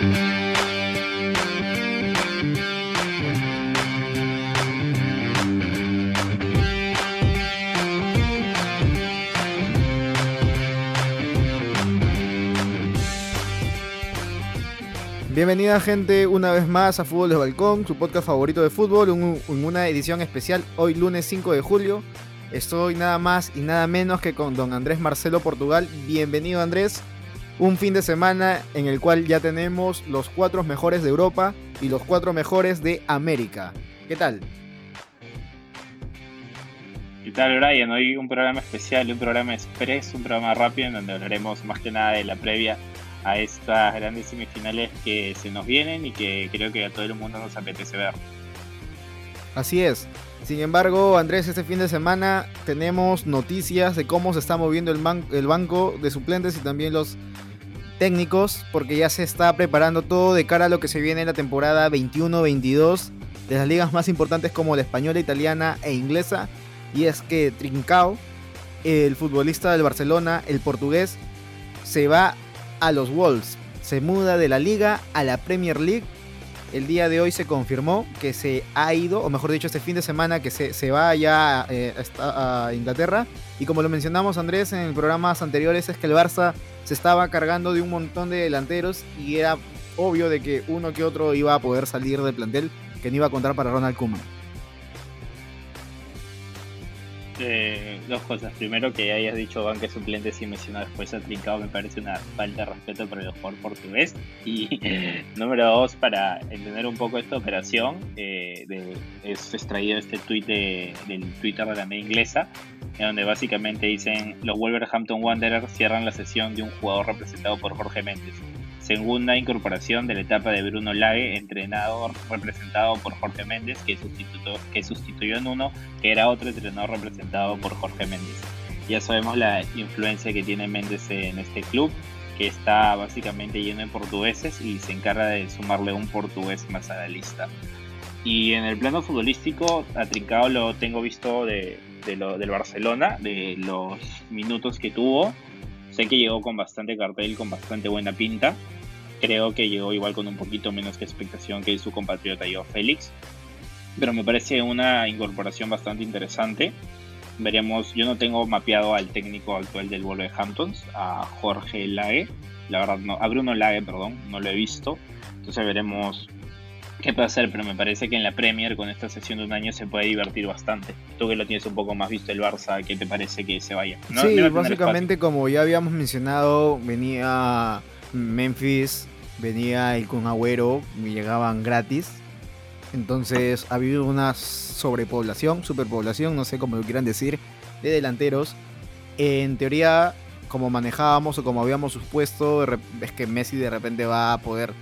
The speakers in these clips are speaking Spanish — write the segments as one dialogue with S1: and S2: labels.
S1: Bienvenida gente una vez más a Fútbol de Balcón, su podcast favorito de fútbol, en una edición especial hoy lunes 5 de julio. Estoy nada más y nada menos que con don Andrés Marcelo Portugal. Bienvenido Andrés. Un fin de semana en el cual ya tenemos los cuatro mejores de Europa y los cuatro mejores de América. ¿Qué tal?
S2: ¿Qué tal Brian? Hoy un programa especial, un programa express, un programa rápido en donde hablaremos más que nada de la previa a estas grandes semifinales que se nos vienen y que creo que a todo el mundo nos apetece ver.
S1: Así es. Sin embargo, Andrés, este fin de semana tenemos noticias de cómo se está moviendo el, el banco de suplentes y también los técnicos, porque ya se está preparando todo de cara a lo que se viene en la temporada 21-22 de las ligas más importantes como la española, italiana e inglesa. Y es que Trincao, el futbolista del Barcelona, el portugués, se va a los Wolves. Se muda de la liga a la Premier League. El día de hoy se confirmó que se ha ido, o mejor dicho, este fin de semana que se, se va ya eh, a Inglaterra. Y como lo mencionamos Andrés en programas anteriores, es que el Barça se estaba cargando de un montón de delanteros y era obvio de que uno que otro iba a poder salir del plantel que no iba a contar para Ronald Koeman.
S2: Eh, dos cosas. Primero, que hayas dicho banque suplente sin mencionar después a Trincado me parece una falta de respeto por el jugador portugués. Y número dos, para entender un poco esta operación, eh, es extraído este tweet del Twitter de la media inglesa, en donde básicamente dicen los Wolverhampton Wanderers cierran la sesión de un jugador representado por Jorge Méndez segunda incorporación de la etapa de Bruno Lage, entrenador representado por Jorge Méndez, que, que sustituyó en uno que era otro entrenador representado por Jorge Méndez. Ya sabemos la influencia que tiene Méndez en este club, que está básicamente lleno de portugueses y se encarga de sumarle un portugués más a la lista. Y en el plano futbolístico, a Trincao lo tengo visto de, lo, del Barcelona, de los minutos que tuvo. Sé que llegó con bastante cartel, con bastante buena pinta creo que llegó igual con un poquito menos que expectación que su compatriota yo Félix. Pero me parece una incorporación bastante interesante. Veremos, yo no tengo mapeado al técnico actual del Hamptons, a Jorge Lague. La verdad, no, a Bruno Lague, perdón, no lo he visto. Entonces veremos qué puede hacer, pero me parece que en la Premier con esta sesión de un año se puede divertir bastante. Tú que lo tienes un poco más visto el Barça, ¿qué te parece que se vaya?
S1: Sí, básicamente como ya habíamos mencionado, venía Memphis, venía el con Agüero, me llegaban gratis. Entonces ha habido una sobrepoblación, superpoblación, no sé cómo lo quieran decir, de delanteros. En teoría, como manejábamos o como habíamos supuesto, es que Messi de repente va a poder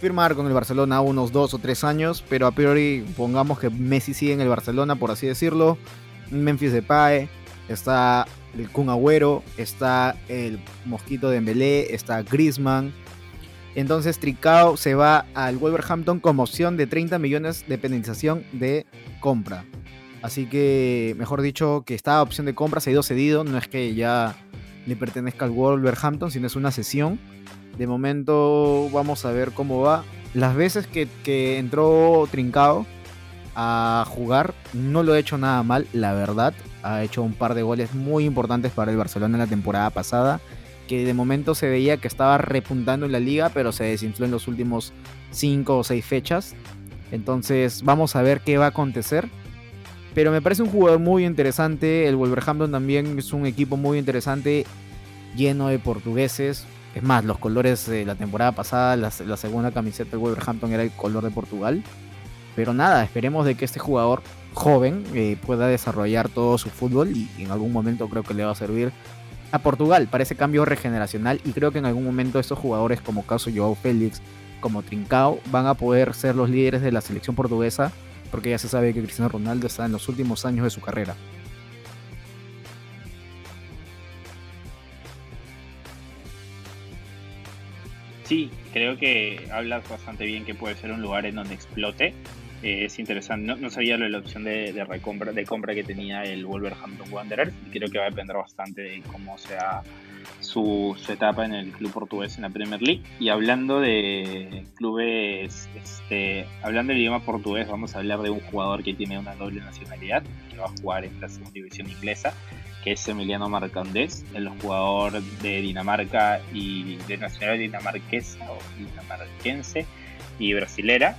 S1: firmar con el Barcelona unos dos o tres años, pero a priori pongamos que Messi sigue en el Barcelona, por así decirlo. Memphis Depay, está el Kun Agüero, está el Mosquito de Dembélé, está Griezmann. Entonces Tricao se va al Wolverhampton con opción de 30 millones de penalización de compra. Así que, mejor dicho, que esta opción de compra se ha ido cedido, no es que ya le pertenezca al Wolverhampton, sino es una sesión. De momento vamos a ver cómo va. Las veces que, que entró Trincao a jugar, no lo ha hecho nada mal, la verdad ha hecho un par de goles muy importantes para el Barcelona en la temporada pasada, que de momento se veía que estaba repuntando en la liga, pero se desinfló en los últimos 5 o 6 fechas. Entonces vamos a ver qué va a acontecer. Pero me parece un jugador muy interesante. El Wolverhampton también es un equipo muy interesante, lleno de portugueses. Es más, los colores de la temporada pasada, la, segunda camiseta del Wolverhampton era el color de Portugal. Pero nada, esperemos de que este jugador joven eh, pueda desarrollar todo su fútbol y en algún momento creo que le va a servir a Portugal para ese cambio regeneracional y creo que en algún momento estos jugadores como caso Joao Félix, como Trincao, van a poder ser los líderes de la selección portuguesa porque ya se sabe que Cristiano Ronaldo está en los últimos años de su carrera.
S2: Sí, creo que hablas bastante bien que puede ser un lugar en donde explote eh, es interesante. No, sabía lo de la opción de, recompra, de compra que tenía el Wolverhampton Wanderers y creo que va a depender bastante de cómo sea su, etapa en el club portugués en la Premier League. Y hablando de clubes, este, hablando del idioma portugués, vamos a hablar de un jugador que tiene una doble nacionalidad, que va a jugar en la segunda división inglesa, que es Emiliano Marcandés, el jugador de Dinamarca y de nacionalidad dinamarquesa o dinamarquense y brasilera.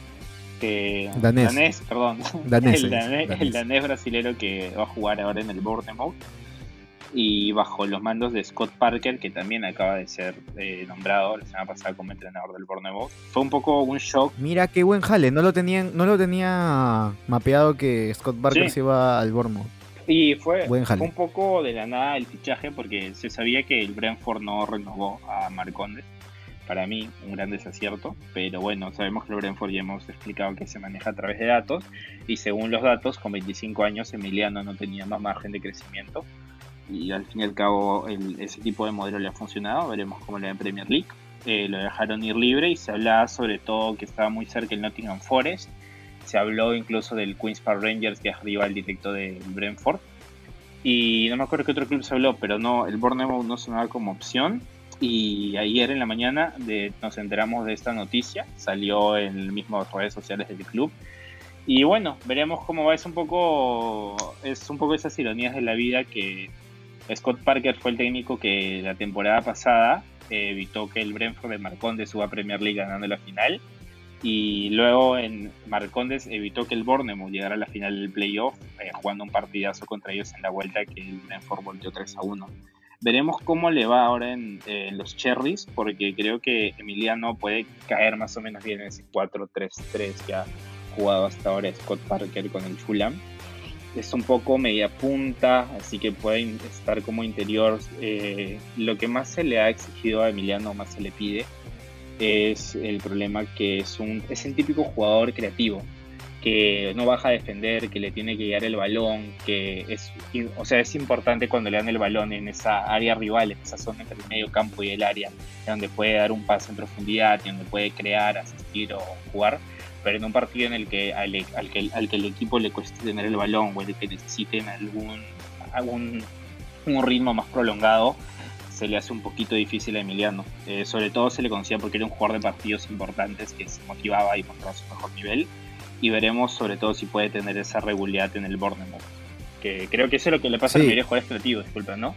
S2: Que, danés. perdón. el, danés, brasilero que va a jugar ahora en el Bournemouth y bajo los mandos de Scott Parker, que también acaba de ser eh, nombrado la semana pasada como entrenador del Bournemouth. Fue un poco un shock.
S1: Mira qué buen jale, no lo tenían, no lo tenía mapeado que Scott Parker se iba al Bournemouth.
S2: Y fue, un poco de la nada el fichaje porque se sabía que el Brentford no renovó a Marcondes. Para mí, un gran desacierto, pero bueno, sabemos que el Brentford ya hemos explicado que se maneja a través de datos y según los datos, con 25 años Emiliano no tenía más margen de crecimiento y al fin y al cabo ese tipo de modelo le ha funcionado, veremos cómo le da en Premier League. Eh, lo dejaron ir libre y se hablaba sobre todo que estaba muy cerca el Nottingham Forest, se habló incluso del Queen's Park Rangers que es rival directo de Brentford y no me acuerdo qué otro club se habló, pero no, el Bournemouth no sonaba como opción y ayer en la mañana nos enteramos de esta noticia, salió en mismas redes sociales del club y bueno, veremos cómo va. Es un poco, es un poco esas ironías de la vida que Scott Parker fue el técnico que la temporada pasada eh, evitó que el Brentford de Marcondes suba a Premier League ganando la final. Y luego en Marcondes evitó que el Bournemouth llegara a la final del playoff, eh, jugando un partidazo contra ellos en la vuelta que el Brentford volteó 3 a 1. Veremos cómo le va ahora en, los Cherries, porque creo que Emiliano puede caer más o menos bien en ese 4-3-3 que ha jugado hasta ahora Scott Parker con el Fulham es un poco media punta, así que puede estar como interior. Eh, lo que más se le ha exigido a Emiliano, más se le pide, es el problema que es, un, es el típico jugador creativo, que no baja a defender, que le tiene que guiar el balón, que es, o sea, es importante cuando le dan el balón en esa área rival, en esa zona entre el medio campo y el área, donde puede dar un pase en profundidad, donde puede crear, asistir o jugar pero en un partido en el que al, que al que el equipo le cueste tener el balón o el que necesiten algún, algún un ritmo más prolongado, se le hace un poquito difícil a Emiliano. Eh, sobre todo se le conocía porque era un jugador de partidos importantes que se motivaba y mostraba su mejor nivel. Y veremos sobre todo si puede tener esa regularidad en el Bournemouth. Que creo que eso es lo que le pasa a los jugadores creativos, disculpa, ¿no?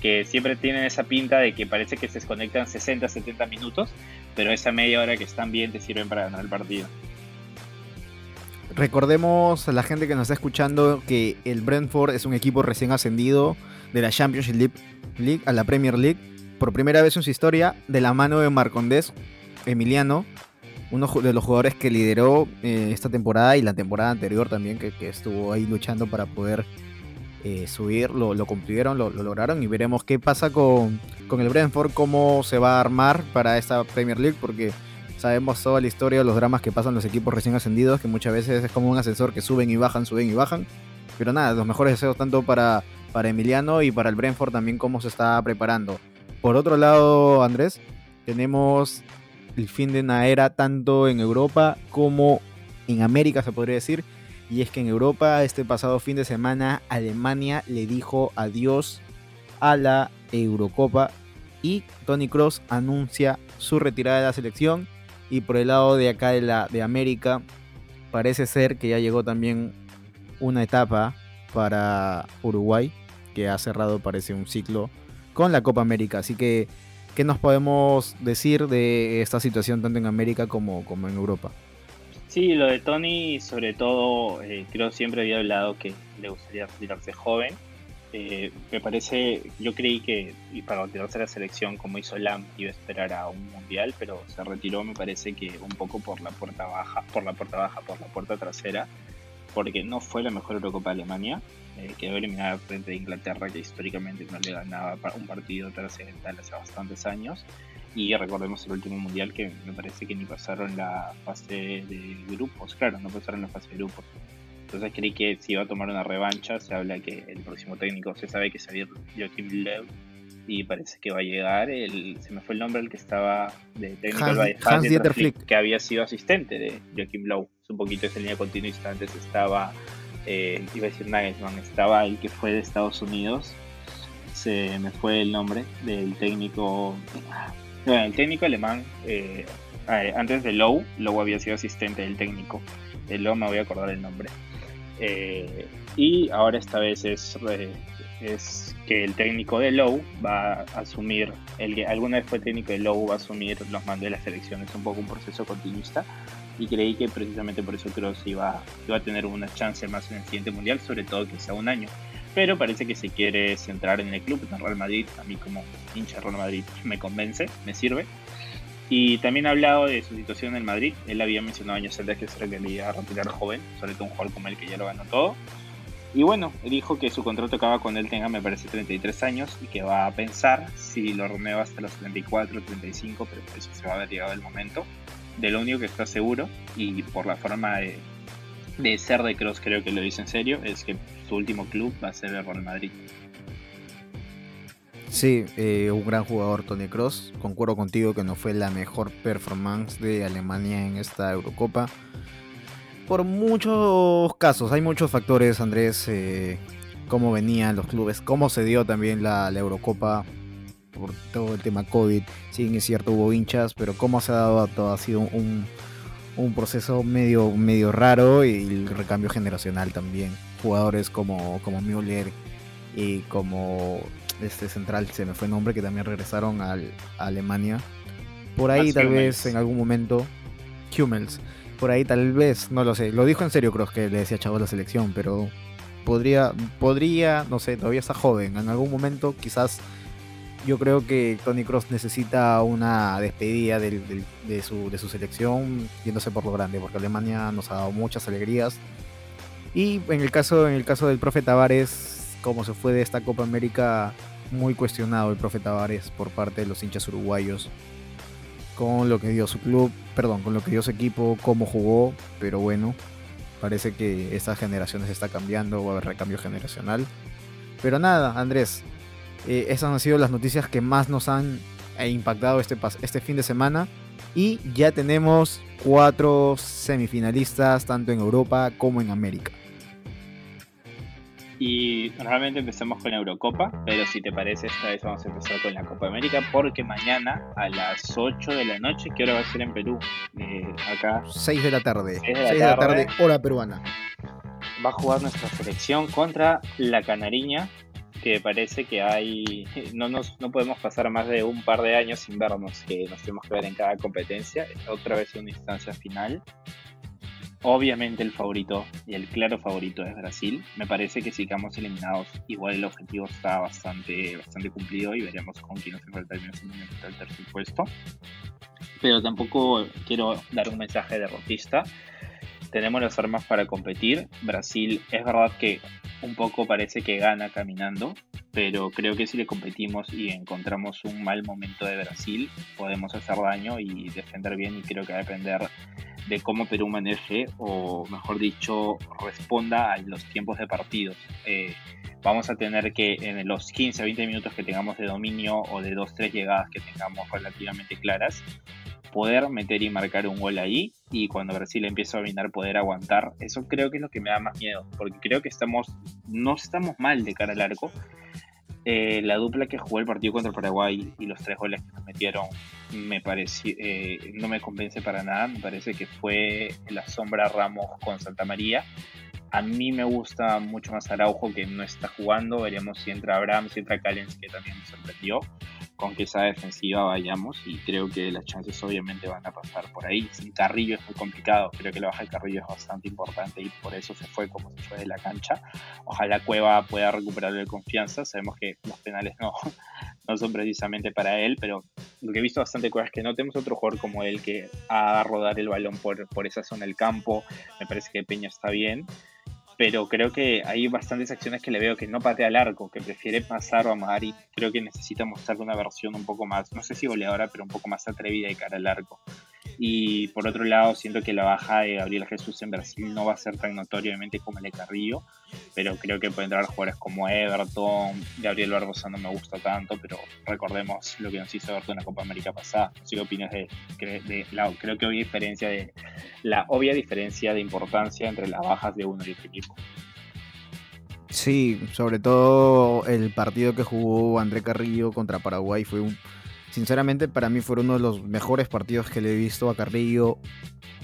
S2: Que siempre tienen esa pinta de que parece que se desconectan 60, 70 minutos, pero esa media hora que están bien te sirven para ganar el partido.
S1: Recordemos a la gente que nos está escuchando que el Brentford es un equipo recién ascendido de la Championship League a la Premier League por primera vez en su historia de la mano de Marcondés Emiliano, uno de los jugadores que lideró eh, esta temporada y la temporada anterior también, que, estuvo ahí luchando para poder eh, subir, lo, cumplieron, lo, lograron y veremos qué pasa con, con el Brentford, cómo se va a armar para esta Premier League, porque Sabemos toda la historia de los dramas que pasan los equipos recién ascendidos, que muchas veces es como un ascensor que suben y bajan, suben y bajan. Pero nada, los mejores deseos tanto para, para Emiliano y para el Brentford también cómo se está preparando. Por otro lado, Andrés, tenemos el fin de una era tanto en Europa como en América, se podría decir. Y es que en Europa, este pasado fin de semana, Alemania le dijo adiós a la Eurocopa y Tony Cross anuncia su retirada de la selección. Y por el lado de acá de, la, de América, parece ser que ya llegó también una etapa para Uruguay, que ha cerrado, parece, un ciclo con la Copa América. Así que, ¿qué nos podemos decir de esta situación tanto en América como, como en Europa?
S2: Sí, lo de Tony, sobre todo, eh, creo siempre había hablado que le gustaría retirarse joven eh, me parece, yo creí que y para retirarse la selección como hizo Lam iba a esperar a un mundial, pero se retiró me parece que un poco por la puerta baja, por la puerta baja, por la puerta trasera, porque no fue la mejor Eurocopa de Alemania, eh, quedó eliminada frente a Inglaterra que históricamente no le ganaba un partido trascendental hace bastantes años. Y recordemos el último mundial que me parece que ni pasaron la fase de grupos, claro, no pasaron la fase de grupos. Entonces creí que si iba a tomar una revancha, se habla que el próximo técnico se sabe que es Joachim Löw y parece que va a llegar el se me fue el nombre el que estaba de técnico
S1: Hans, Dieter Flick,
S2: que había sido asistente de Joachim Löw es un poquito esa línea continuista antes estaba eh, iba a decir Nagelsmann estaba el que fue de Estados Unidos se me fue el nombre del técnico. Bueno, el técnico alemán, eh, antes de Lowe, Lowe había sido asistente del técnico. De Lowe me voy a acordar el nombre. Eh, y ahora esta vez es, es que el técnico de Lowe va a asumir, el que alguna vez fue técnico de Lowe, va a asumir los mandos de las selecciones, un poco un proceso continuista y creí que precisamente por eso Cross iba, iba a tener una chance más en el siguiente mundial, sobre todo que sea un año. Pero parece que se quiere centrar en el club, en Real Madrid. A mí, como hincha de Real Madrid, me convence, me sirve. Y también ha hablado de su situación en Madrid. Él había mencionado años antes que se quería retirar joven, sobre todo un jugador como él que ya lo ganó todo. Y bueno, dijo que su contrato acaba con él tenga, me parece, 33 años y que va a pensar si lo renueva hasta los 34, 35, pero eso se va a ver llegado el momento de lo único que está seguro, y por la forma de, ser de Cross creo que lo dice en serio, es que su último club va a ser el Real Madrid.
S1: Sí, eh, un gran jugador Tony Cross. Concuerdo contigo que no fue la mejor performance de Alemania en esta Eurocopa. Por muchos casos, hay muchos factores, Andrés, eh, cómo venían los clubes, cómo se dio también la Eurocopa por todo el tema COVID. Sí, es cierto, hubo hinchas, pero cómo se ha dado todo ha sido un, proceso medio, medio raro y el recambio generacional también. Jugadores como, como Müller y como este central, se me fue el nombre, que también regresaron a Alemania. Por ahí tal vez en algún momento, Hummels, por ahí tal vez, no lo sé, lo dijo en serio creo que le decía chavo la selección, pero podría, podría, no sé, todavía está joven, en algún momento quizás yo creo que Tony Cross necesita una despedida de, su, selección yéndose por lo grande, porque Alemania nos ha dado muchas alegrías. Y en el caso, del profe Tavares, como se fue de esta Copa América, muy cuestionado el profe Tavares por parte de los hinchas uruguayos con lo que dio su club, perdón, con lo que dio su equipo, cómo jugó, pero bueno, parece que esta generación se está cambiando, va a haber recambio generacional. Pero nada, Andrés, eh, esas han sido las noticias que más nos han eh, impactado este, este fin de semana. Y ya tenemos cuatro semifinalistas, tanto en Europa como en América.
S2: Y normalmente empezamos con la Eurocopa, pero si te parece, esta vez vamos a empezar con la Copa América, porque mañana a las 8 de la noche, ¿qué hora va a ser en Perú?
S1: Eh, acá. 6 de la tarde. 6 de la, tarde, hora peruana.
S2: Va a jugar nuestra selección contra la Canariña, que parece que hay, no, nos, no podemos pasar más de un par de años sin vernos, que nos tenemos que ver en cada competencia, otra vez una instancia final. Obviamente el favorito y el claro favorito es Brasil. Me parece que si quedamos eliminados, igual el objetivo está bastante, bastante cumplido y veremos con quién nos enfrenta el tercer puesto. Pero tampoco quiero dar un mensaje derrotista tenemos las armas para competir. Brasil es verdad que un poco parece que gana caminando, pero creo que si le competimos y encontramos un mal momento de Brasil, podemos hacer daño y defender bien y creo que va a depender de cómo Perú maneje o mejor dicho responda a los tiempos de partidos. Eh, vamos a tener que en los 15 20 minutos que tengamos de dominio o de 2-3 llegadas que tengamos relativamente claras, poder meter y marcar un gol ahí y cuando Brasil empieza a dominar poder aguantar. Eso creo que es lo que me da más miedo, porque creo que estamos, no estamos mal de cara al arco. Eh, la dupla que jugó el partido contra Paraguay y los tres goles que nos metieron me pareció, eh, no me convence para nada. Me parece que fue la sombra Ramos con Santa María. A mí me gusta mucho más Araujo que no está jugando. Veremos si entra Abraham, si entra Callens, que también me sorprendió con que esa defensiva vayamos y creo que las chances obviamente van a pasar por ahí. Sin Carrillo es muy complicado, creo que la baja de Carrillo es bastante importante y por eso se fue como se fue de la cancha. Ojalá Cueva pueda recuperarle confianza, sabemos que los penales no, no son precisamente para él, pero lo que he visto bastante Cueva es que no tenemos otro jugador como él que haga rodar el balón por, por esa zona del campo, me parece que Peña está bien pero creo que hay bastantes acciones que le veo que no patea al arco, que prefiere pasar o amar y creo que necesita mostrarle una versión un poco más, no sé si goleadora, pero un poco más atrevida de cara al arco. Y por otro lado, siento que la baja de Gabriel Jesús en Brasil no va a ser tan notoria, obviamente, como el de Carrillo, pero creo que pueden entrar jugadores como Everton, Gabriel Barbosa no me gusta tanto, pero recordemos lo que nos hizo Everton en la Copa América pasada. Qué opinas de, de, la, creo que obvia diferencia de la obvia diferencia de importancia entre las bajas de uno y otro equipo.
S1: Sí, sobre todo el partido que jugó André Carrillo contra Paraguay fue un... Sinceramente para mí fue uno de los mejores partidos que le he visto a Carrillo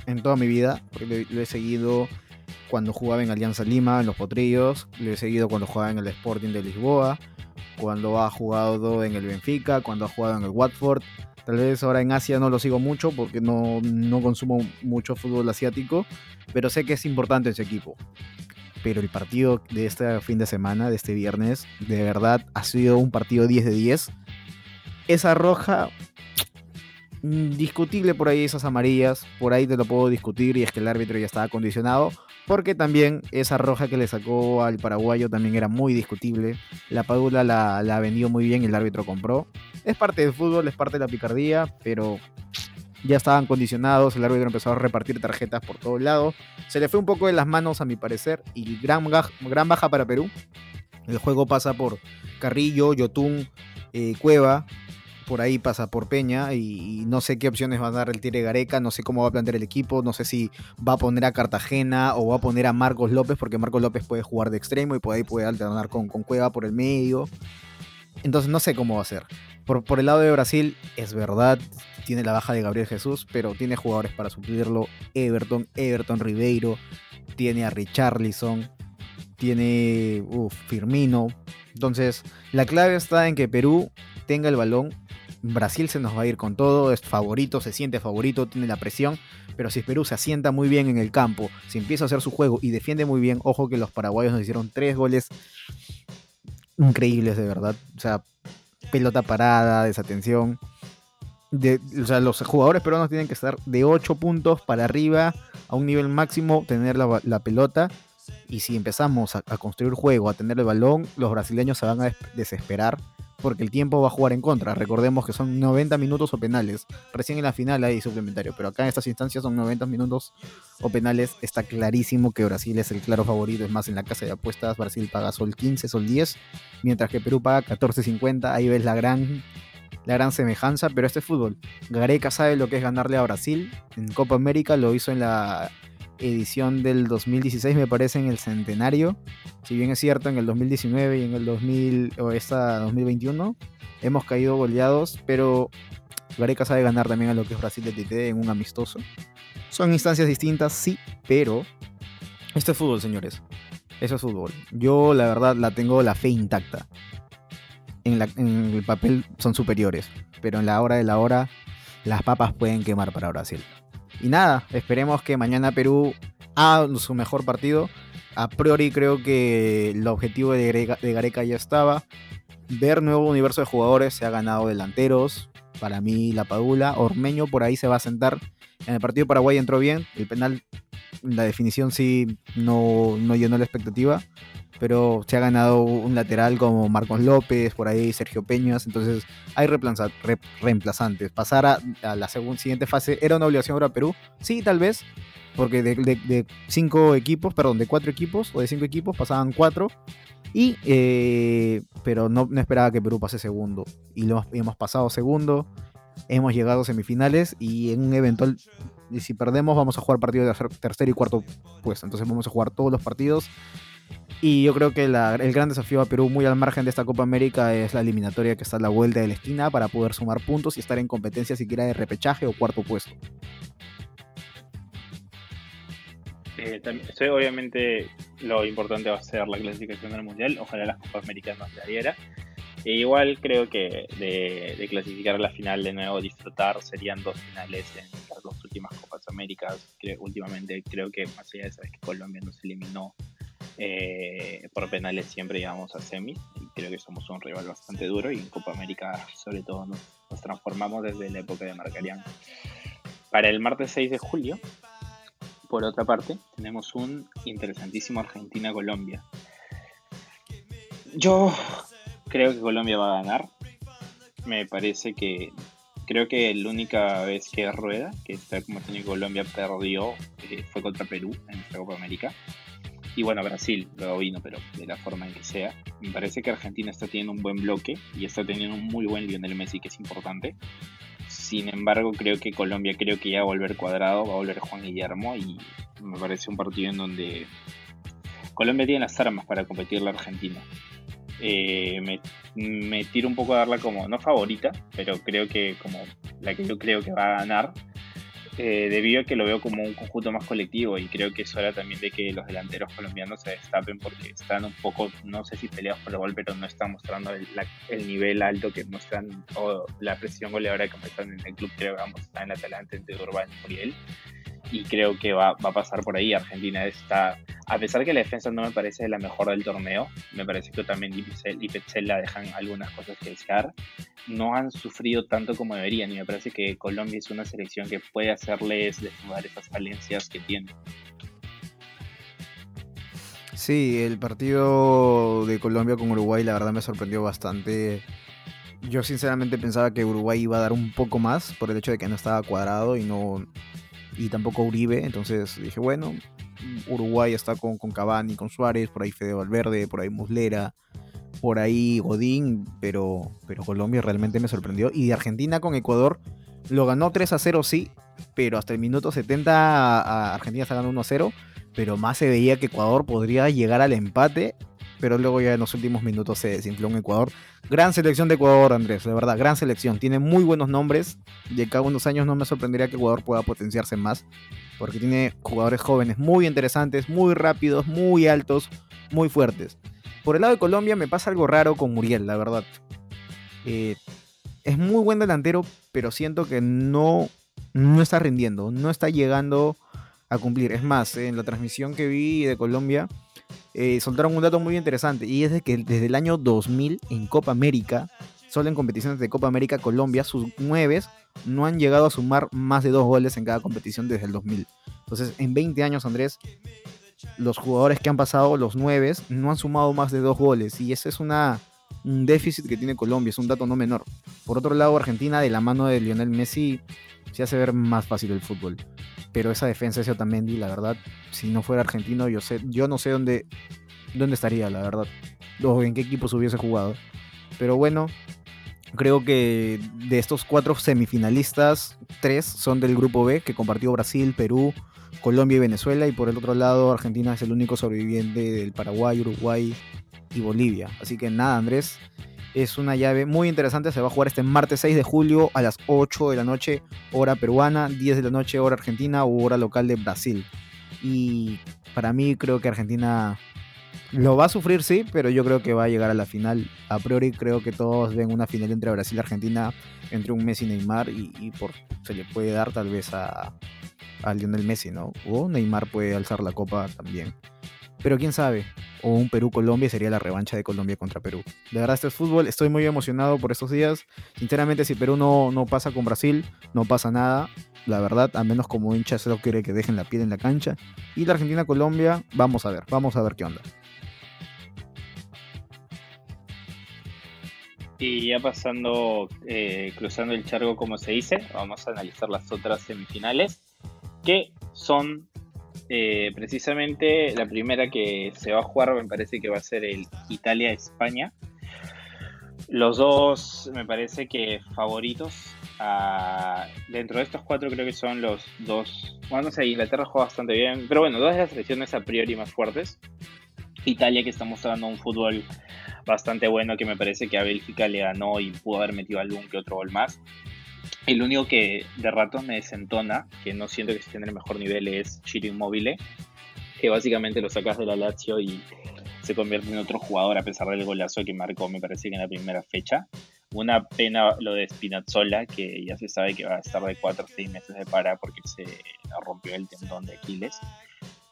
S1: en toda mi vida, lo he seguido cuando jugaba en Alianza Lima, en los Potrillos, lo he seguido cuando jugaba en el Sporting de Lisboa, cuando ha jugado en el Benfica, cuando ha jugado en el Watford. Tal vez ahora en Asia no lo sigo mucho porque no, no consumo mucho fútbol asiático, pero sé que es importante ese equipo. Pero el partido de este fin de semana, de este viernes, de verdad ha sido un partido 10 de 10. Esa roja Mm, discutible por ahí esas amarillas, por ahí te lo puedo discutir y es que el árbitro ya estaba acondicionado, porque también esa roja que le sacó al paraguayo también era muy discutible, la Padula la, la vendió muy bien y el árbitro compró. Es parte del fútbol, es parte de la picardía, pero ya estaban condicionados, el árbitro empezó a repartir tarjetas por todos lados, se le fue un poco de las manos a mi parecer y gran, gran baja para Perú. El juego pasa por Carrillo, Yotun, eh, Cueva, por ahí pasa por Peña y, no sé qué opciones va a dar el Tire Gareca, no sé cómo va a plantear el equipo, no sé si va a poner a Cartagena o va a poner a Marcos López, porque Marcos López puede jugar de extremo y por ahí puede alternar con, con Cueva por el medio. Entonces no sé cómo va a ser. Por, por el lado de Brasil, es verdad, tiene la baja de Gabriel Jesús, pero tiene jugadores para suplirlo. Everton, Everton Ribeiro, tiene a Richarlison, tiene Firmino. Entonces, la clave está en que Perú tenga el balón Brasil se nos va a ir con todo, es favorito, se siente favorito, tiene la presión, pero si Perú se asienta muy bien en el campo, si empieza a hacer su juego y defiende muy bien, ojo que los paraguayos nos hicieron tres goles increíbles de verdad, o sea, pelota parada, desatención. o sea, los jugadores peruanos tienen que estar de 8 puntos para arriba a un nivel máximo, tener la, pelota. Y si empezamos a, a, construir juego, a tener el balón, los brasileños se van a desesperar porque el tiempo va a jugar en contra. Recordemos que son 90 minutos o penales. Recién en la final hay suplementario, pero acá en estas instancias son 90 minutos o penales. Está clarísimo que Brasil es el claro favorito. Es más, en la casa de apuestas Brasil paga sol 15, sol 10, mientras que Perú paga 14.50. Ahí ves la gran, la gran semejanza, pero este es fútbol. Gareca sabe lo que es ganarle a Brasil. En Copa América lo hizo en la edición del 2016, me parece, en el centenario. Si bien es cierto, en el 2019 y en el 2000, o esta 2021 hemos caído goleados, pero Gareca sabe ganar también a lo que es Brasil de TT en un amistoso. Son instancias distintas, sí, pero esto es fútbol, señores. Eso es fútbol. Yo, la verdad, la tengo la fe intacta. En el papel son superiores, pero en la hora de la hora, las papas pueden quemar para Brasil. Y nada, esperemos que mañana Perú haga su mejor partido. A priori creo que el objetivo de Gareca, ya estaba. Ver nuevo universo de jugadores, se ha ganado delanteros. Para mí, la Padula. Ormeño por ahí se va a sentar. En el partido Paraguay entró bien. El penal, la definición sí no, no llenó la expectativa pero se ha ganado un lateral como Marcos López, por ahí Sergio Peñas, entonces hay reemplazantes. Pasar a, la segunda, siguiente fase era una obligación para Perú, sí, tal vez, porque de, cinco equipos, perdón, de cuatro equipos o de cinco equipos pasaban cuatro, y, eh, pero no, esperaba que Perú pase segundo, y lo hemos pasado segundo, hemos llegado a semifinales y en un eventual y si perdemos vamos a jugar partido de tercer y cuarto puesto. Entonces vamos a jugar todos los partidos y yo creo que el gran desafío a Perú, muy al margen de esta Copa América, es la eliminatoria que está a la vuelta de la esquina para poder sumar puntos y estar en competencia siquiera de repechaje o cuarto puesto.
S2: Eh, obviamente lo importante va a ser la clasificación del Mundial, ojalá las Copas Americanas la diera. E igual creo que de, clasificar a la final de nuevo, disfrutar, serían dos finales en las dos últimas Copas Américas. Que últimamente creo que más allá de esa vez que Colombia nos eliminó eh, por penales siempre llegamos a semis y creo que somos un rival bastante duro y en Copa América sobre todo nos, transformamos desde la época de Marcarián. Para el martes 6 de julio, por otra parte, tenemos un interesantísimo Argentina-Colombia. Yo creo que Colombia va a ganar. Me parece que creo que la única vez que Rueda, que está como tiene Colombia, perdió eh, fue contra Perú en esta Copa América. Y bueno, Brasil luego vino, pero de la forma en que sea. Me parece que Argentina está teniendo un buen bloque y está teniendo un muy buen Lionel Messi, que es importante. Sin embargo, creo que Colombia creo que ya va a volver cuadrado, va a volver Juan Guillermo y me parece un partido en donde Colombia tiene las armas para competir la Argentina. Eh, me, me, tiro un poco a darla como, no favorita, pero creo que como la que yo creo que va a ganar, eh, debido a que lo veo como un conjunto más colectivo y creo que es hora también de que los delanteros colombianos se destapen porque están un poco, no sé si peleados por el gol, pero no están mostrando el, nivel alto que muestran o la presión goleadora que muestran en el club, creo que vamos a estar en la Atalanta entre Urbán y Muriel y creo que va, va, a pasar por ahí. Argentina está, a pesar que la defensa no me parece la mejor del torneo, me parece que también y Petzela dejan algunas cosas que desear, no han sufrido tanto como deberían y me parece que Colombia es una selección que puede hacerles desnudar esas falencias que tiene.
S1: Sí, el partido de Colombia con Uruguay la verdad me sorprendió bastante. Yo sinceramente pensaba que Uruguay iba a dar un poco más por el hecho de que no estaba cuadrado y no, y tampoco Uribe. Entonces dije, bueno, Uruguay está con, con Cavani, con Suárez, por ahí Fede Valverde, por ahí Muslera, por ahí Godín, pero, pero Colombia realmente me sorprendió. Y de Argentina con Ecuador lo ganó 3 a 0, sí, pero hasta el minuto 70 Argentina está ganando 1 a 0. Pero más se veía que Ecuador podría llegar al empate pero luego ya en los últimos minutos se desinfló en Ecuador. Gran selección de Ecuador, Andrés, de verdad, gran selección. Tiene muy buenos nombres. De cada unos años no me sorprendería que Ecuador pueda potenciarse más, porque tiene jugadores jóvenes muy interesantes, muy rápidos, muy altos, muy fuertes. Por el lado de Colombia me pasa algo raro con Muriel, la verdad. Eh, es muy buen delantero, pero siento que no, no está rindiendo, no está llegando a cumplir. Es más, en la transmisión que vi de Colombia, eh, soltaron un dato muy interesante y es de que desde el año 2000 en Copa América, solo en competiciones de Copa América Colombia, sus nueves no han llegado a sumar más de dos goles en cada competición desde el 2000. Entonces, en 20 años, Andrés, los jugadores que han pasado, los nueves, no han sumado más de dos goles y ese es un déficit que tiene Colombia, es un dato no menor. Por otro lado, Argentina, de la mano de Lionel Messi, se hace ver más fácil el fútbol pero esa defensa de Otamendi, la verdad, si no fuera argentino, yo sé, yo no sé dónde, dónde estaría, la verdad, o en qué equipos hubiese jugado. Pero bueno, creo que de estos cuatro semifinalistas, tres son del grupo B, que compartió Brasil, Perú, Colombia y Venezuela, y por el otro lado, Argentina es el único sobreviviente del Paraguay, Uruguay y Bolivia. Así que nada, Andrés, es una llave muy interesante. Se va a jugar este martes 6 de julio a las 8 de la noche, hora peruana, 10 de la noche, hora argentina u hora local de Brasil. Y para mí creo que Argentina lo va a sufrir, sí, pero yo creo que va a llegar a la final. A priori creo que todos ven una final entre Brasil y Argentina, entre un Messi y Neymar, y, por, se le puede dar tal vez a, a Lionel Messi, ¿no? O Neymar puede alzar la copa también. Pero quién sabe, o un Perú-Colombia sería la revancha de Colombia contra Perú. De verdad, este es fútbol, estoy muy emocionado por estos días. Sinceramente, si Perú no, no pasa con Brasil, no pasa nada. La verdad, a menos como hincha solo quiere que dejen la piel en la cancha. Y la Argentina-Colombia, vamos a ver, vamos a ver qué onda.
S2: Y ya pasando, eh, cruzando el charco como se dice, vamos a analizar las otras semifinales, que son eh, precisamente la primera que se va a jugar me parece que va a ser el Italia-España. Los dos me parece que favoritos. dentro de estos cuatro creo que son los dos. Bueno, no sé, Inglaterra juega bastante bien. Pero bueno, dos de las selecciones a priori más fuertes. Italia que está mostrando un fútbol bastante bueno que me parece que a Bélgica le ganó y pudo haber metido algún que otro gol más. El único que de ratos me desentona, que no siento que esté en el mejor nivel, es Chiro Immobile, que básicamente lo sacas de la Lazio y se convierte en otro jugador a pesar del golazo que marcó, me parece que en la primera fecha. Una pena lo de Spinazzola, que ya se sabe que va a estar de 4 o 6 meses de para porque se rompió el tendón de Aquiles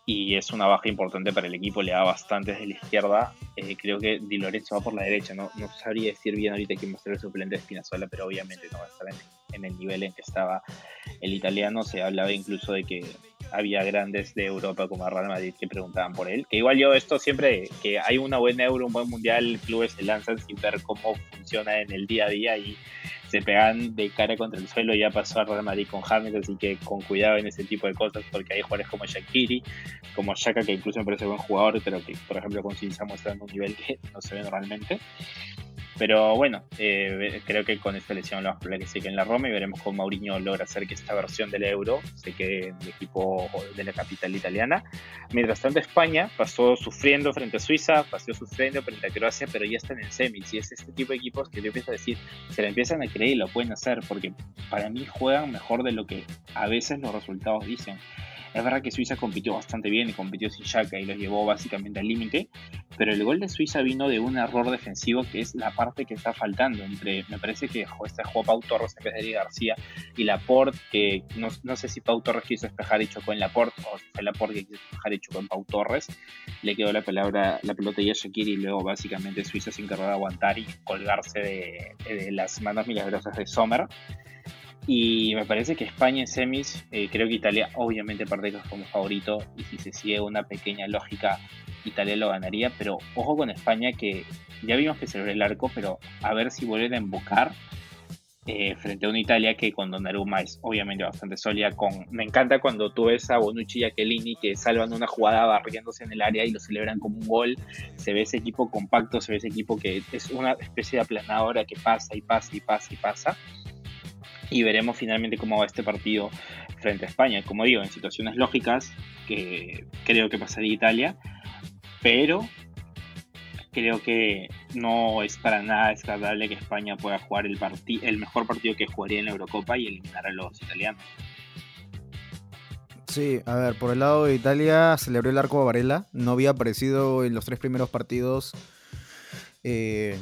S2: y es una baja importante para el equipo, le da bastante desde la izquierda. Eh, creo que Di Lorenzo va por la derecha, no, no sabría decir bien ahorita quién va a ser el suplente de Spinazzola, pero obviamente no va a estar en, el nivel en que estaba el italiano. Se hablaba incluso de que había grandes de Europa como Real Madrid que preguntaban por él. Que igual yo esto siempre, que hay una buena Euro, un buen Mundial, clubes se lanzan sin ver cómo funciona en el día a día y se pegan de cara contra el suelo. Ya pasó a Real Madrid con James, así que con cuidado en ese tipo de cosas, porque hay jugadores como Shakiri, como Shaka, que incluso me parece buen jugador, pero que, por ejemplo, con Sinsa muestran un nivel que no se ve normalmente. Pero bueno, eh, creo que con esta elección lo vamos a que se quede en la Roma y veremos cómo Mauriño logra hacer que esta versión del Euro se quede en el equipo de la capital italiana. Mientras tanto, España pasó sufriendo frente a Suiza, pasó sufriendo frente a Croacia, pero ya están en semis. Y es este tipo de equipos que yo empiezo a decir, se le empiezan a creer y lo pueden hacer, porque para mí juegan mejor de lo que a veces los resultados dicen. Es verdad que Suiza compitió bastante bien y compitió sin Shaka y los llevó básicamente al límite, pero el gol de Suiza vino de un error defensivo que es la parte que está faltando. Entre, me parece que este jugó Pau Torres en vez de García y Laporte, que no, no, sé si Pau Torres quiso despejar y chocó en Laporte o si fue Laporte que quiso despejar y chocó en Pau Torres. Le quedó la, palabra, la pelota a Shakiri y luego básicamente Suiza se encargó de aguantar y colgarse de, de las manos milagrosas de Sommer. Y me parece que España en semis, eh, creo que Italia obviamente parte como favorito y si se sigue una pequeña lógica, Italia lo ganaría, pero ojo con España que ya vimos que ve el arco, pero a ver si vuelven a embocar eh, frente a una Italia que con Donnarumma es obviamente bastante sólida. Con, me encanta cuando tú ves a Bonucci y a Chiellini que salvan una jugada barriéndose en el área y lo celebran como un gol. Se ve ese equipo compacto, se ve ese equipo que es una especie de aplanadora que pasa y pasa y pasa y pasa y veremos finalmente cómo va este partido frente a España. Como digo, en situaciones lógicas, que creo que pasaría Italia, pero creo que no es para nada descartable que España pueda jugar el, el mejor partido que jugaría en la Eurocopa y eliminar a los italianos.
S1: Sí, a ver, por el lado de Italia celebró el arco a Varela, no había aparecido en los tres primeros partidos. Eh,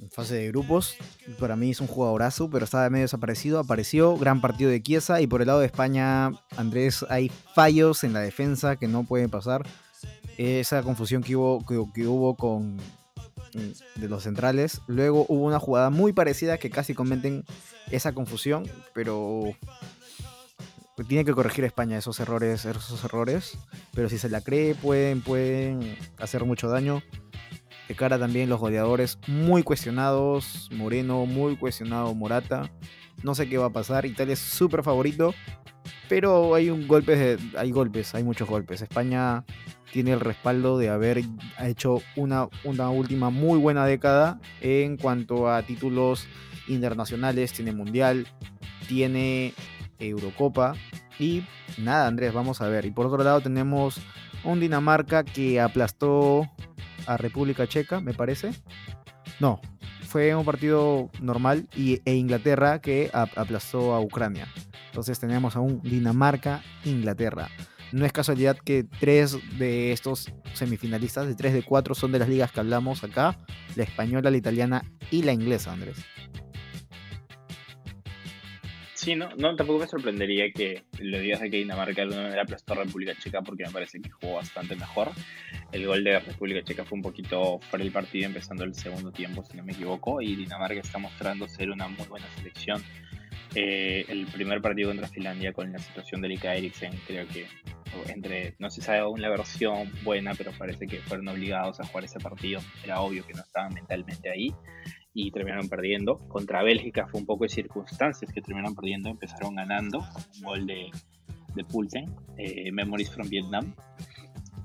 S1: en fase de grupos. Para mí es un jugadorazo, pero estaba medio desaparecido. Apareció, gran partido de Chiesa. Y por el lado de España, Andrés, hay fallos en la defensa que no pueden pasar. Esa confusión que hubo, que, hubo con mm, de los centrales. Luego hubo una jugada muy parecida que casi cometen esa confusión, pero tiene que corregir España esos errores, esos errores. Pero si se la cree, pueden, pueden hacer mucho daño de cara también los goleadores muy cuestionados. Moreno muy cuestionado. Morata. No sé qué va a pasar. Italia es súper favorito. Pero hay un golpe hay golpes, hay muchos golpes. España tiene el respaldo de haber hecho una, una última muy buena década en cuanto a títulos internacionales. Tiene Mundial, tiene Eurocopa. Y nada, Andrés, vamos a ver. Y por otro lado tenemos un Dinamarca que aplastó a República Checa, me parece. No, fue un partido normal y, e Inglaterra que aplazó a Ucrania. Entonces tenemos a un Dinamarca-Inglaterra. No es casualidad que tres de estos semifinalistas, de tres de cuatro, son de las ligas que hablamos acá: la española, la italiana y la inglesa, Andrés.
S2: No, tampoco me sorprendería que lo digas de que Dinamarca de alguna manera aplastó a República Checa porque me parece que jugó bastante mejor. El gol de República Checa fue un poquito fuera del partido empezando el segundo tiempo, si no me equivoco, y Dinamarca está mostrando ser una muy buena selección. Eh, el primer partido contra Finlandia con la situación de Lika Eriksen, creo que entre, no se sabe aún la versión buena, pero parece que fueron obligados a jugar ese partido. Era obvio que no estaban mentalmente ahí y terminaron perdiendo. Contra Bélgica fue un poco de circunstancias que terminaron perdiendo, empezaron ganando, un gol de, de Pulsen, eh, Memories from Vietnam.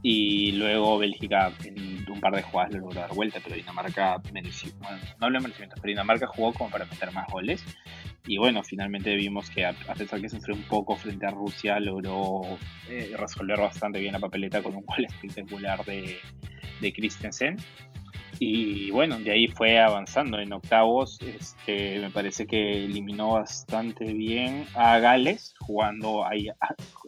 S2: Y luego Bélgica en un par de jugadas lo logró dar vuelta, pero Dinamarca mereció, bueno, no hablo de merecimiento, pero Dinamarca jugó como para meter más goles. Y bueno, finalmente vimos que a, pesar que sufrió un poco frente a Rusia, logró eh, resolver bastante bien la papeleta con un gol espectacular de, de Christensen. Y bueno, de ahí fue avanzando en octavos. Este, me parece que eliminó bastante bien a Gales, jugando ahí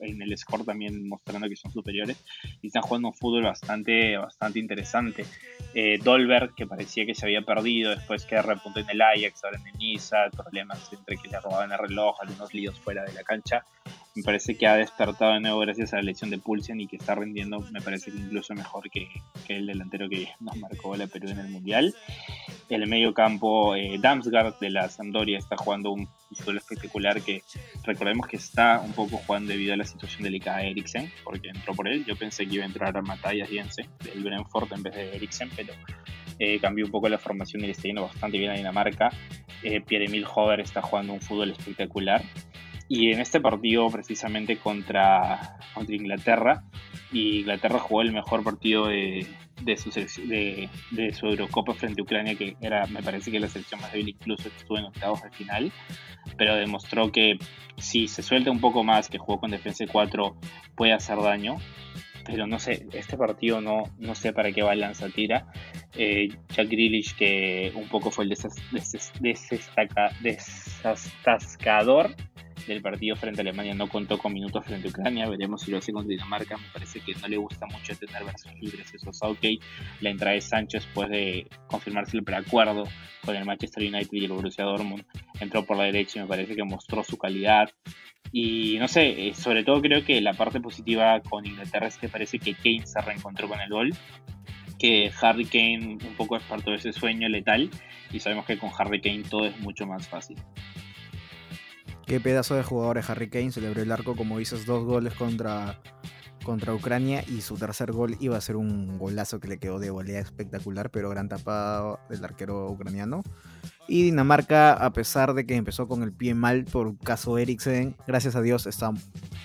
S2: en el score también mostrando que son superiores. Y están jugando un fútbol bastante, bastante interesante. Eh, Dolberg, que parecía que se había perdido después que repuntó en el Ajax, ahora en Niza, problemas entre que le robaban el reloj, algunos líos fuera de la cancha me parece que ha despertado de nuevo gracias a la elección de Pulsen y que está rindiendo, me parece que incluso mejor que, el delantero que nos marcó la Perú en el Mundial. El medio campo, eh, Damsgaard de la Sampdoria está jugando un fútbol espectacular que recordemos que está un poco jugando debido a la situación delicada de Eriksen, porque entró por él. Yo pensé que iba a entrar a Matthias Jensen del Brentford en vez de Eriksen, pero eh, cambió un poco la formación y le está yendo bastante bien a Dinamarca. Eh, Pierre-Emil Hover está jugando un fútbol espectacular Y en este partido, precisamente contra, contra Inglaterra, y Inglaterra jugó el mejor partido de, de su, de, de, su Eurocopa frente a Ucrania, que era, me parece que la selección más débil, incluso estuvo en octavos de final, pero demostró que si se suelta un poco más, que jugó con defensa 4, puede hacer daño. Pero no sé, este partido no, no sé para qué va el lanzatira. Eh, Jack Grealish, que un poco fue el desastascador del partido frente a Alemania no contó con minutos frente a Ucrania. Veremos si lo hace con Dinamarca. Me parece que no le gusta mucho tener versos libres. Eso es ok. La entrada de Sánchez, después de confirmarse el preacuerdo con el Manchester United y el Borussia Dortmund, entró por la derecha y me parece que mostró su calidad. Y no sé, eh, sobre todo creo que la parte positiva con Inglaterra es que parece que Kane se reencontró con el gol que Harry Kane un poco es parte de ese sueño letal y sabemos que con Harry Kane todo es mucho más fácil.
S1: Qué pedazo de jugadores Harry Kane, celebró el arco como dices, dos goles contra, contra Ucrania y su tercer gol iba a ser un golazo que le quedó de volea espectacular, pero gran tapado del arquero ucraniano. Y Dinamarca, a pesar de que empezó con el pie mal por caso Eriksen, gracias a Dios está,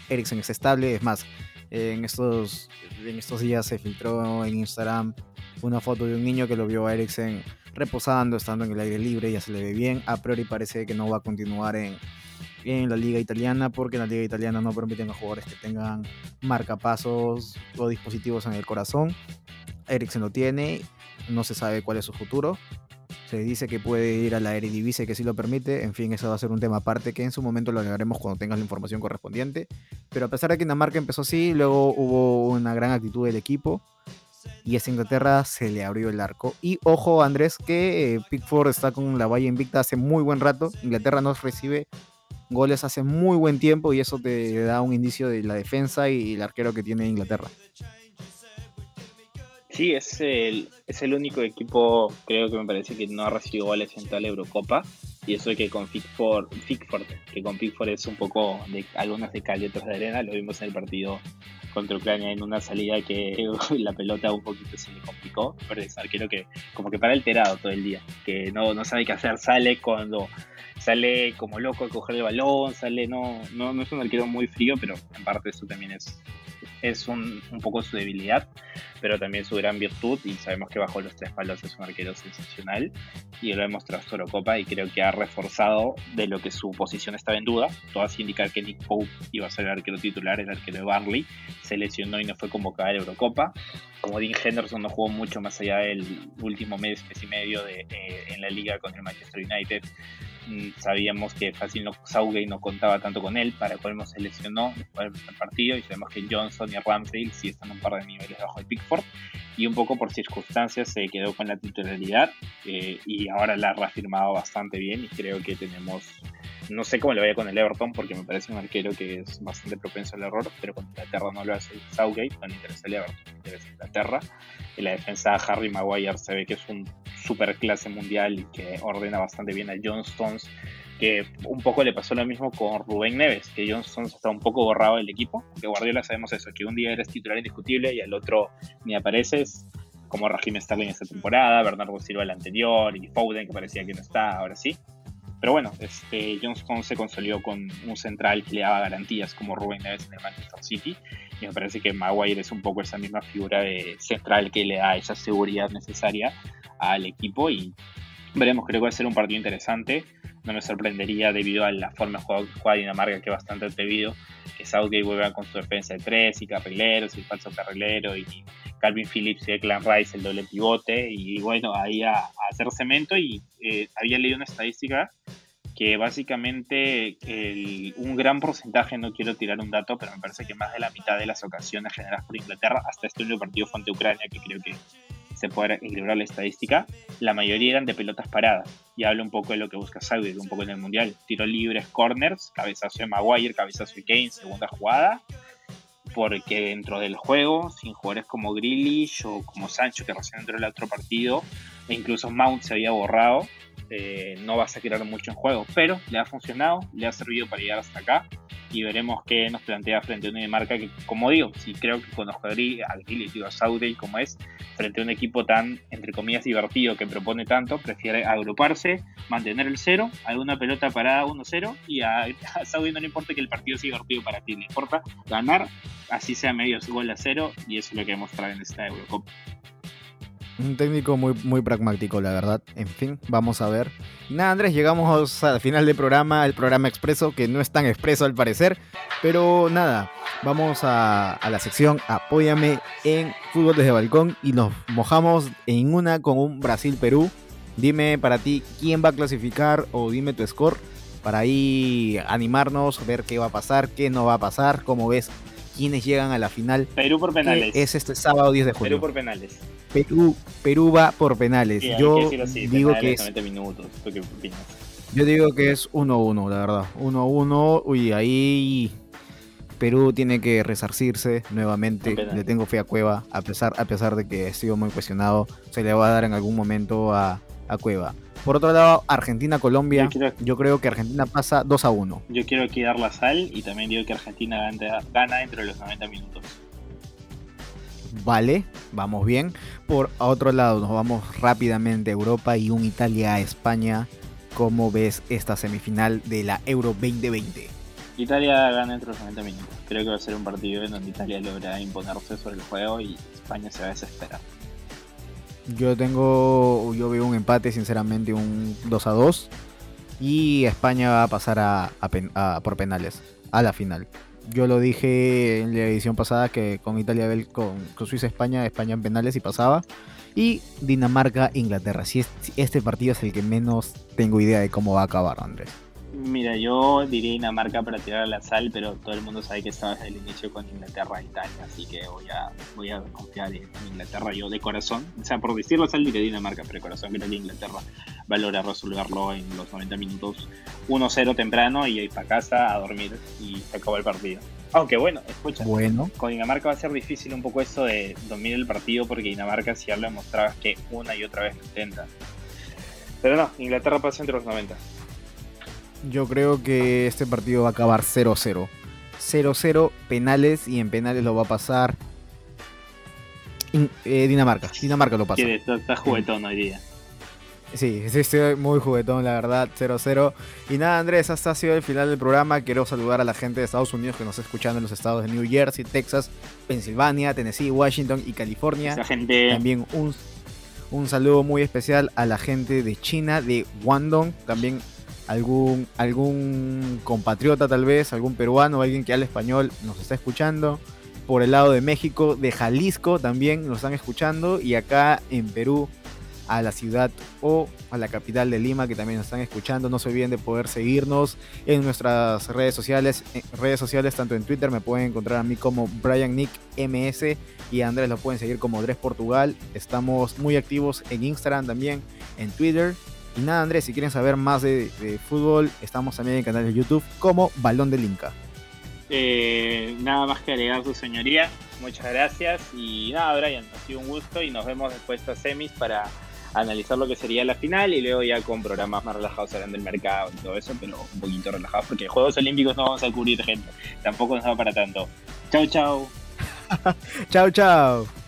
S1: Eriksen es estable, es más, en estos, en estos días se filtró en Instagram una foto de un niño que lo vio a Eriksen reposando, estando en el aire libre, ya se le ve bien. A priori parece que no va a continuar en, en la liga italiana porque en la liga italiana no permiten a jugadores que tengan marcapasos o dispositivos en el corazón. Eriksen lo tiene, no se sabe cuál es su futuro. Se dice que puede ir a la Eredivisie que sí lo permite. En fin, eso va a ser un tema aparte que en su momento lo hablaremos cuando tengas la información correspondiente. Pero a pesar de que Dinamarca empezó así, luego hubo una gran actitud del equipo. Y a Inglaterra se le abrió el arco. Y ojo, Andrés, que eh, Pickford está con la valla invicta hace muy buen rato. Inglaterra no recibe goles hace muy buen tiempo y eso te da un indicio de la defensa y el arquero que tiene Inglaterra.
S2: Sí, es el, es el único equipo, creo que me parece que no ha recibido goles en toda la Eurocopa. Y eso que con Pickford, Pickford, que con Pickford es un poco de algunas de cal de arena, lo vimos en el partido contra Ucrania en una salida que la pelota un poquito se le complicó, pero es arquero que como que para alterado todo el día, que no, no sabe qué hacer, sale cuando sale como loco a coger el balón, sale, no, no, no es un arquero muy frío, pero en parte eso también es, es un, un, poco su debilidad, pero también su gran virtud y sabemos que bajo los tres palos es un arquero sensacional y lo hemos demostrado Eurocopa y creo que ha reforzado de lo que su posición estaba en duda, todas indicar que Nick Pope iba a ser el arquero titular, el arquero de Barley, se lesionó y no fue convocado a la Eurocopa, como Dean Henderson no jugó mucho más allá del último mes, mes y medio de, eh, en la liga con el Manchester United, sabíamos que fácil no, Southgate no contaba tanto con él, para colmo se lesionó después del partido y sabemos que Johnson y Ramsdale sí están un par de niveles bajo de Pickford y un poco por circunstancias se quedó con la titularidad eh, y ahora la ha reafirmado bastante bien y creo que tenemos no sé cómo le vaya con el Everton porque me parece un arquero que es bastante propenso al error, pero con Inglaterra no lo hace Southgate, no le interesa el Everton, le interesa Inglaterra. En la defensa Harry Maguire se ve que es un super clase mundial y que ordena bastante bien a John Stones, que un poco le pasó lo mismo con Rubén Neves, que John Stones está un poco borrado del equipo, que Guardiola sabemos eso, que un día eres titular indiscutible y al otro ni apareces, como Raheem Sterling esta temporada, Bernardo Silva el anterior y Foden que parecía que no está, ahora sí. Pero bueno, este, Johnston se consolidó con un central que le daba garantías como Rubén Neves en el Manchester City. Y me parece que Maguire es un poco esa misma figura de central que le da esa seguridad necesaria al equipo. Y veremos, creo que va a ser un partido interesante. No me sorprendería debido a la forma de jugar de Dinamarca, que es bastante atrevido, que Southgate vuelva con su defensa de tres y carrileros y falso carrilero y Calvin Phillips y Clan Rice el doble pivote y bueno, ahí a, hacer cemento y eh, había leído una estadística que básicamente un gran porcentaje, no quiero tirar un dato, pero me parece que más de la mitad de las ocasiones generadas por Inglaterra hasta este último partido frente a Ucrania, que creo que se puede equilibrar la estadística, la mayoría eran de pelotas paradas. Y hablo un poco de lo que busca Southgate, un poco en el Mundial. Tiro libres, corners, cabezazo de Maguire, cabezazo de Kane, segunda jugada porque dentro del juego, sin jugadores como Grealish o como Sancho, que recién entró en el otro partido, e incluso Mount se había borrado, eh, no vas a quedar mucho en juego, pero le ha funcionado, le ha servido para llegar hasta acá. y veremos qué nos plantea frente a una Dinamarca que, como digo, si creo que Grilly, digo a Saudi como es, frente a un equipo tan, entre comillas, divertido que propone tanto, prefiere agruparse, mantener el cero, alguna pelota parada 1-0 y a, Saudi no le importa que el partido sea divertido para ti, le importa ganar, así sea medio gol a cero y eso es lo que hemos en esta Eurocopa.
S1: Un técnico muy, muy pragmático, la verdad. En fin, vamos a ver. Nada, Andrés, llegamos al final del programa, el programa expreso, que no es tan expreso al parecer. Pero nada, vamos a, la sección Apóyame en Fútbol desde Balcón y nos mojamos en una con un Brasil-Perú. Dime para ti quién va a clasificar o dime tu score para ahí animarnos, ver qué va a pasar, qué no va a pasar, cómo ves quiénes llegan a la final.
S2: Perú por penales.
S1: Es este sábado 10 de julio.
S2: Perú por penales.
S1: Perú, Perú va por penales. yo digo que es. Yo digo que es 1-1, la verdad. 1-1. Uy, ahí Perú tiene que resarcirse nuevamente. Le tengo fe a Cueva, a pesar, a pesar de que he sido muy cuestionado. Se le va a dar en algún momento a, a Cueva. Por otro lado, Argentina-Colombia. Yo, creo que Argentina pasa 2 a 1.
S2: Yo quiero aquí dar la sal y también digo que Argentina gana, gana entre los 90 minutos.
S1: Vale, vamos bien. Por otro lado, nos vamos rápidamente a Europa y un Italia-España. ¿Cómo ves esta semifinal de la Euro 2020?
S2: Italia gana entre los 90 minutos. Creo que va a ser un partido en donde Italia logra imponerse sobre el juego y España se va a desesperar.
S1: Yo tengo, yo veo un empate, sinceramente, un 2 a 2. Y España va a pasar a, por penales, a la final. Yo lo dije en la edición pasada que con Italia, con, con Suiza-España, España en penales y pasaba. Y Dinamarca-Inglaterra. Si, si este partido es el que menos tengo idea de cómo va a acabar, Andrés.
S2: Mira, yo diría Dinamarca para tirar a la sal, pero todo el mundo sabe que estaba desde el inicio con Inglaterra e Italia, así que voy a, voy a confiar en Inglaterra yo de corazón. O sea, por decirlo sal diré Dinamarca, pero de corazón creo que Inglaterra va a lograr resolverlo en los 90 minutos 1-0 temprano y ir para casa a dormir y se acabó el partido. Aunque bueno, escucha,
S1: bueno.
S2: con Dinamarca va a ser difícil un poco eso de dormir el partido porque Dinamarca si ya lo demostraba que una y otra vez lo intenta. Pero no, Inglaterra pasa entre los 90.
S1: Yo creo que este partido va a acabar 0-0. 0-0 penales y en penales lo va a pasar eh, Dinamarca. Dinamarca lo pasa.
S2: Está, juguetón hoy día.
S1: Sí, sí, estoy muy juguetón, la verdad, 0-0. Y nada, Andrés, hasta ha sido el final del programa. Quiero saludar a la gente de Estados Unidos que nos está escuchando en los estados de New Jersey, Texas, Pensilvania, Tennessee, Washington y California.
S2: gente...
S1: También un, un saludo muy especial a la gente de China, de Guangdong. También algún, algún compatriota tal vez, algún peruano, alguien que habla español nos está escuchando. Por el lado de México, de Jalisco también nos están escuchando. Y acá en Perú, a la ciudad o a la capital de Lima que también nos están escuchando. No se olviden de poder seguirnos en nuestras redes sociales. redes sociales, tanto en Twitter me pueden encontrar a mí como Brian Nick MS y a Andrés lo pueden seguir como Andrés Portugal. Estamos muy activos en Instagram también, en Twitter y nada, Andrés, si quieren saber más de, fútbol, estamos también en el canal de YouTube como Balón del Inca.
S2: Eh, nada más que agregar su señoría. Muchas gracias. Y nada, Brian, ha sido un gusto y nos vemos después de semis para analizar lo que sería la final y luego ya con programas más relajados hablando del mercado y todo eso, pero un poquito relajados porque Juegos Olímpicos no vamos a cubrir gente. Tampoco nos va para tanto. Chau, chau.
S1: chau, chau.